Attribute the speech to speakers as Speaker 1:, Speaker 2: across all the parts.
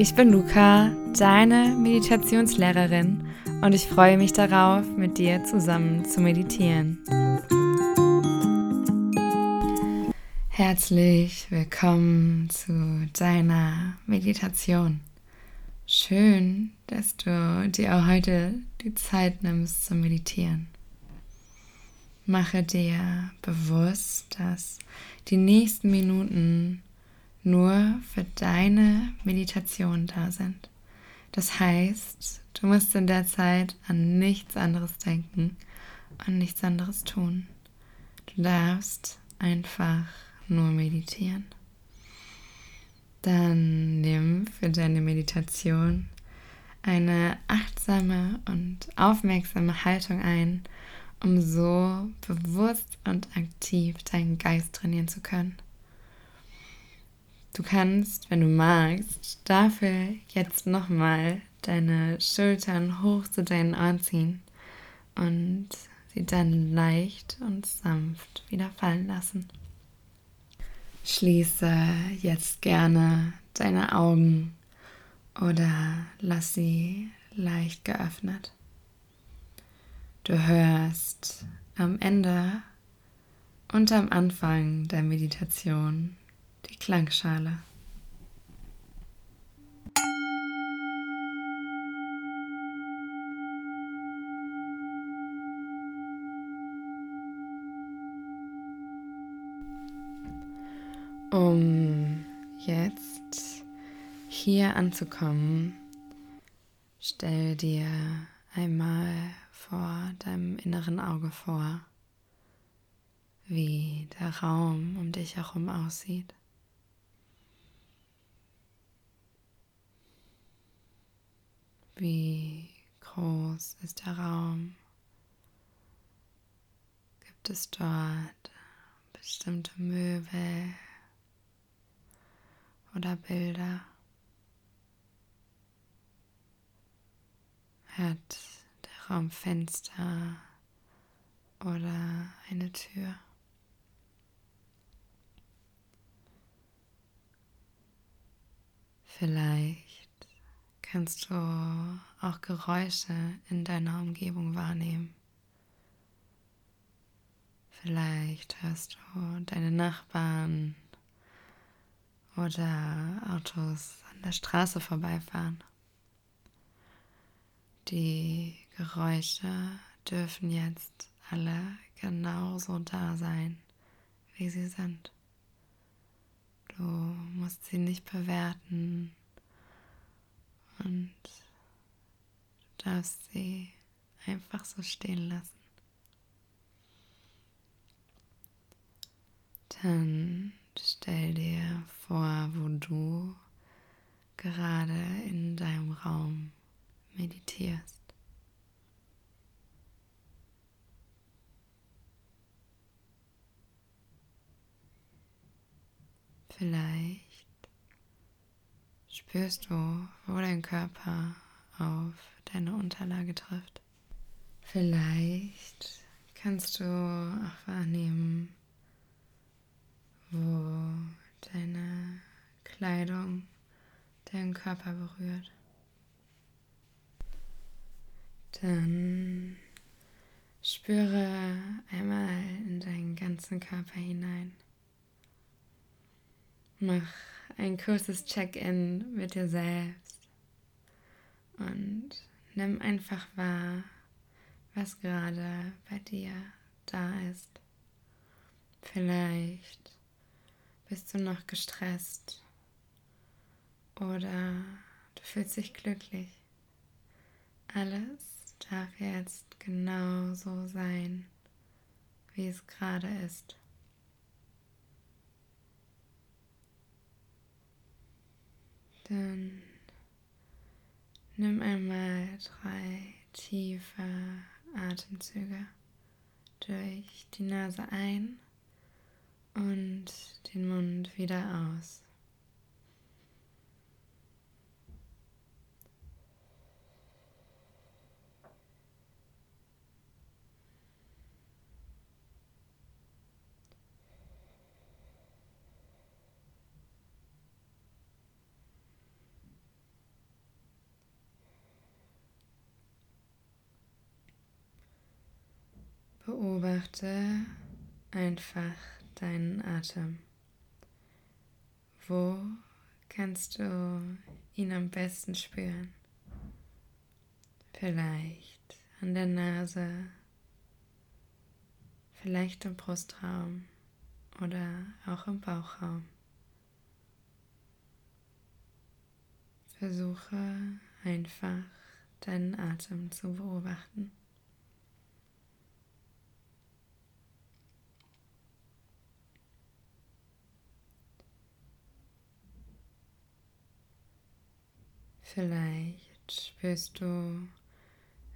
Speaker 1: Ich bin Luca, deine Meditationslehrerin und ich freue mich darauf, mit dir zusammen zu meditieren. Herzlich willkommen zu deiner Meditation. Schön, dass du dir auch heute die Zeit nimmst zu meditieren. Mache dir bewusst, dass die nächsten Minuten nur für deine Meditation da sind. Das heißt, du musst in der Zeit an nichts anderes denken, an nichts anderes tun. Du darfst einfach nur meditieren. Dann nimm für deine Meditation eine achtsame und aufmerksame Haltung ein, um so bewusst und aktiv deinen Geist trainieren zu können. Du kannst, wenn du magst, dafür jetzt nochmal deine Schultern hoch zu deinen Ohren ziehen und sie dann leicht und sanft wieder fallen lassen. Schließe jetzt gerne deine Augen oder lass sie leicht geöffnet. Du hörst am Ende und am Anfang der Meditation die Klangschale. Um jetzt hier anzukommen, stell dir einmal vor deinem inneren Auge vor, wie der Raum um dich herum aussieht. Wie groß ist der Raum? Gibt es dort bestimmte Möbel oder Bilder? Hat der Raum Fenster oder eine Tür? Vielleicht kannst du auch Geräusche in deiner Umgebung wahrnehmen. Vielleicht hörst du deine Nachbarn oder Autos an der Straße vorbeifahren. Die Geräusche dürfen jetzt alle genauso da sein, wie sie sind. Du musst sie nicht bewerten und du darfst sie einfach so stehen lassen. Dann stell dir vor, wo du gerade in deinem Raum meditierst. Vielleicht spürst du, wo dein Körper auf deine Unterlage trifft. Vielleicht kannst du auch wahrnehmen, wo deine Kleidung deinen Körper berührt. Dann spüre einmal in deinen ganzen Körper hinein. Mach ein kurzes Check-in mit dir selbst und nimm einfach wahr, was gerade bei dir da ist. Vielleicht bist du noch gestresst oder du fühlst dich glücklich. Alles darf jetzt genau so sein, wie es gerade ist. Dann nimm einmal drei tiefe Atemzüge durch die Nase ein und den Mund wieder aus. Beobachte einfach deinen Atem. Wo kannst du ihn am besten spüren? Vielleicht an der Nase, vielleicht im Brustraum oder auch im Bauchraum. Versuche einfach deinen Atem zu beobachten. Vielleicht spürst du,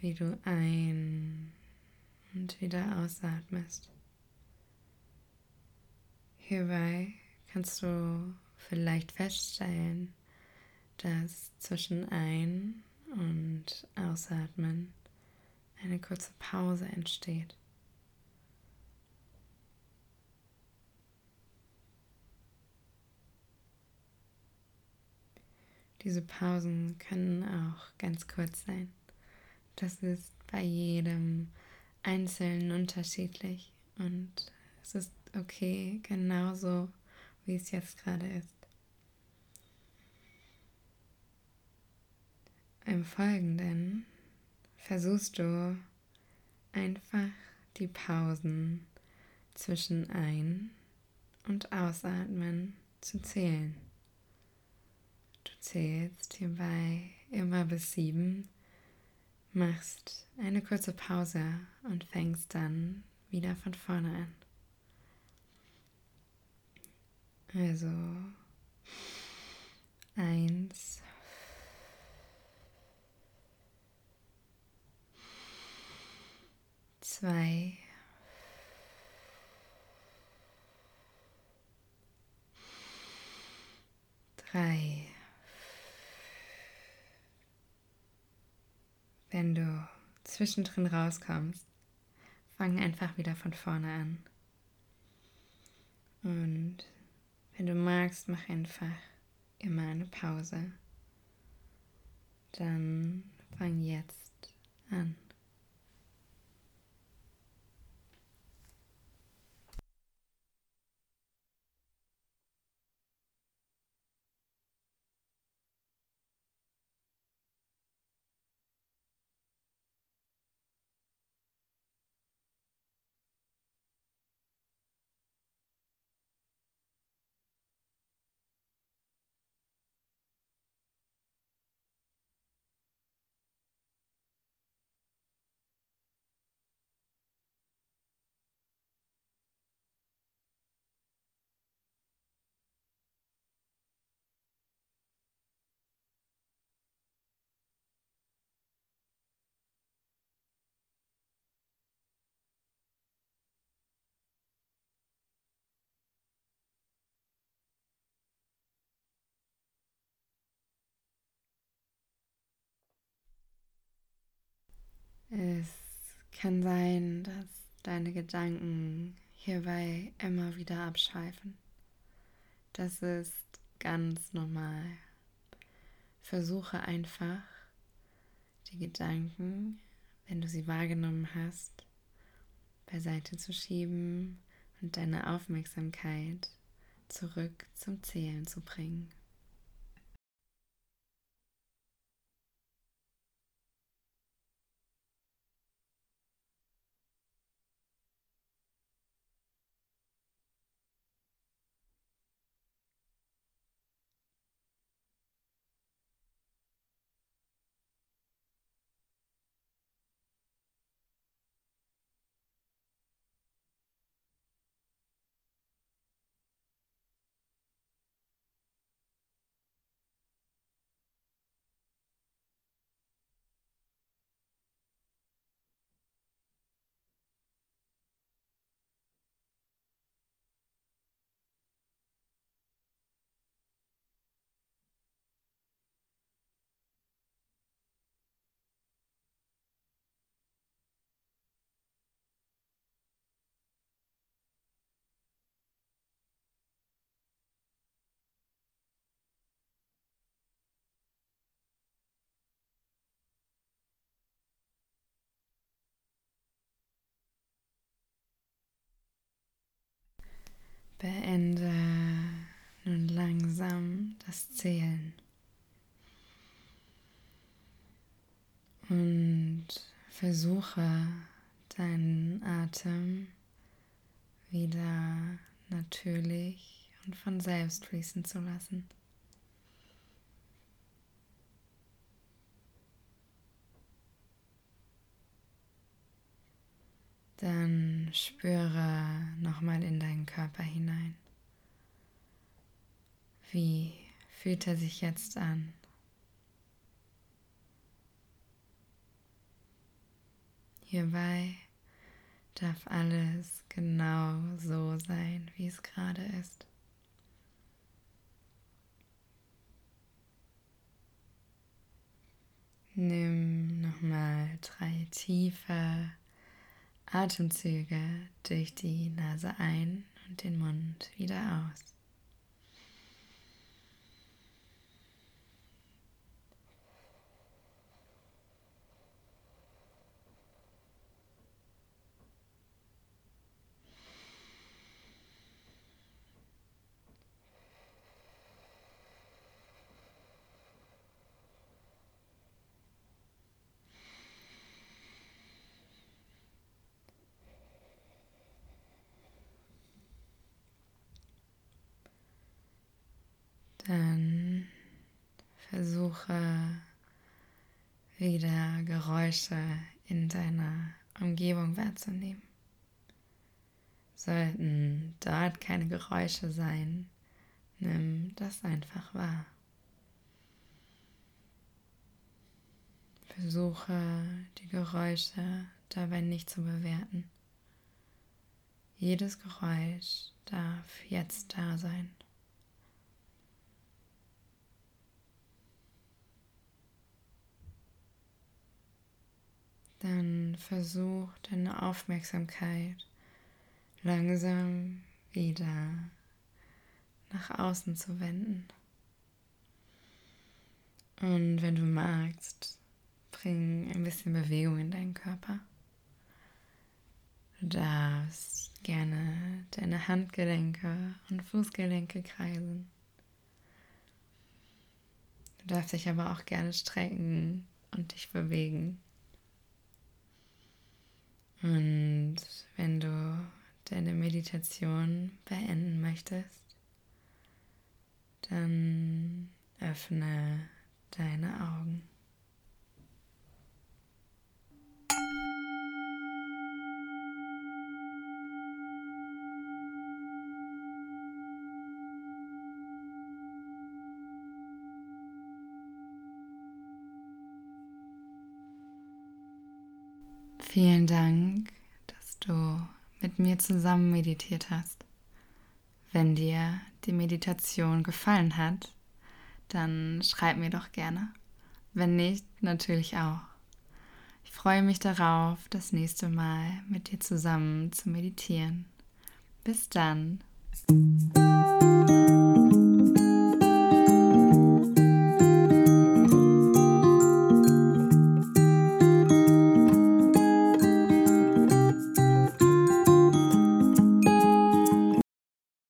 Speaker 1: wie du ein und wieder ausatmest. Hierbei kannst du vielleicht feststellen, dass zwischen Ein- und Ausatmen eine kurze Pause entsteht. Diese Pausen können auch ganz kurz sein. Das ist bei jedem Einzelnen unterschiedlich und es ist okay, genauso wie es jetzt gerade ist. Im Folgenden versuchst du einfach die Pausen zwischen Ein- und Ausatmen zu zählen. Du zählst hierbei immer bis sieben, machst eine kurze Pause und fängst dann wieder von vorne an. Also eins, zwei, drei. Wenn du zwischendrin rauskommst, fang einfach wieder von vorne an. Und wenn du magst, mach einfach immer eine Pause. Dann fang jetzt an. Es kann sein, dass deine Gedanken hierbei immer wieder abschweifen. Das ist ganz normal. Versuche einfach, die Gedanken, wenn du sie wahrgenommen hast, beiseite zu schieben und deine Aufmerksamkeit zurück zum Zählen zu bringen. Beende nun langsam das Zählen. Und versuche deinen Atem wieder natürlich und von selbst fließen zu lassen. Dann spüre nochmal in deinen Körper hinein. Wie fühlt er sich jetzt an? Hierbei darf alles genau so sein, wie es gerade ist. Nimm nochmal drei tiefe Atemzüge durch die Nase ein und den Mund wieder aus. Dann versuche wieder Geräusche in deiner Umgebung wahrzunehmen. Sollten dort keine Geräusche sein, nimm das einfach wahr. Versuche die Geräusche dabei nicht zu bewerten. Jedes Geräusch darf jetzt da sein. Dann versuch deine Aufmerksamkeit langsam wieder nach außen zu wenden. Und wenn du magst, bring ein bisschen Bewegung in deinen Körper. Du darfst gerne deine Handgelenke und Fußgelenke kreisen. Du darfst dich aber auch gerne strecken und dich bewegen. Und wenn du deine Meditation beenden möchtest, dann öffne deine Augen. Vielen Dank, dass du mit mir zusammen meditiert hast. Wenn dir die Meditation gefallen hat, dann schreib mir doch gerne. Wenn nicht, natürlich auch. Ich freue mich darauf, das nächste Mal mit dir zusammen zu meditieren. Bis dann.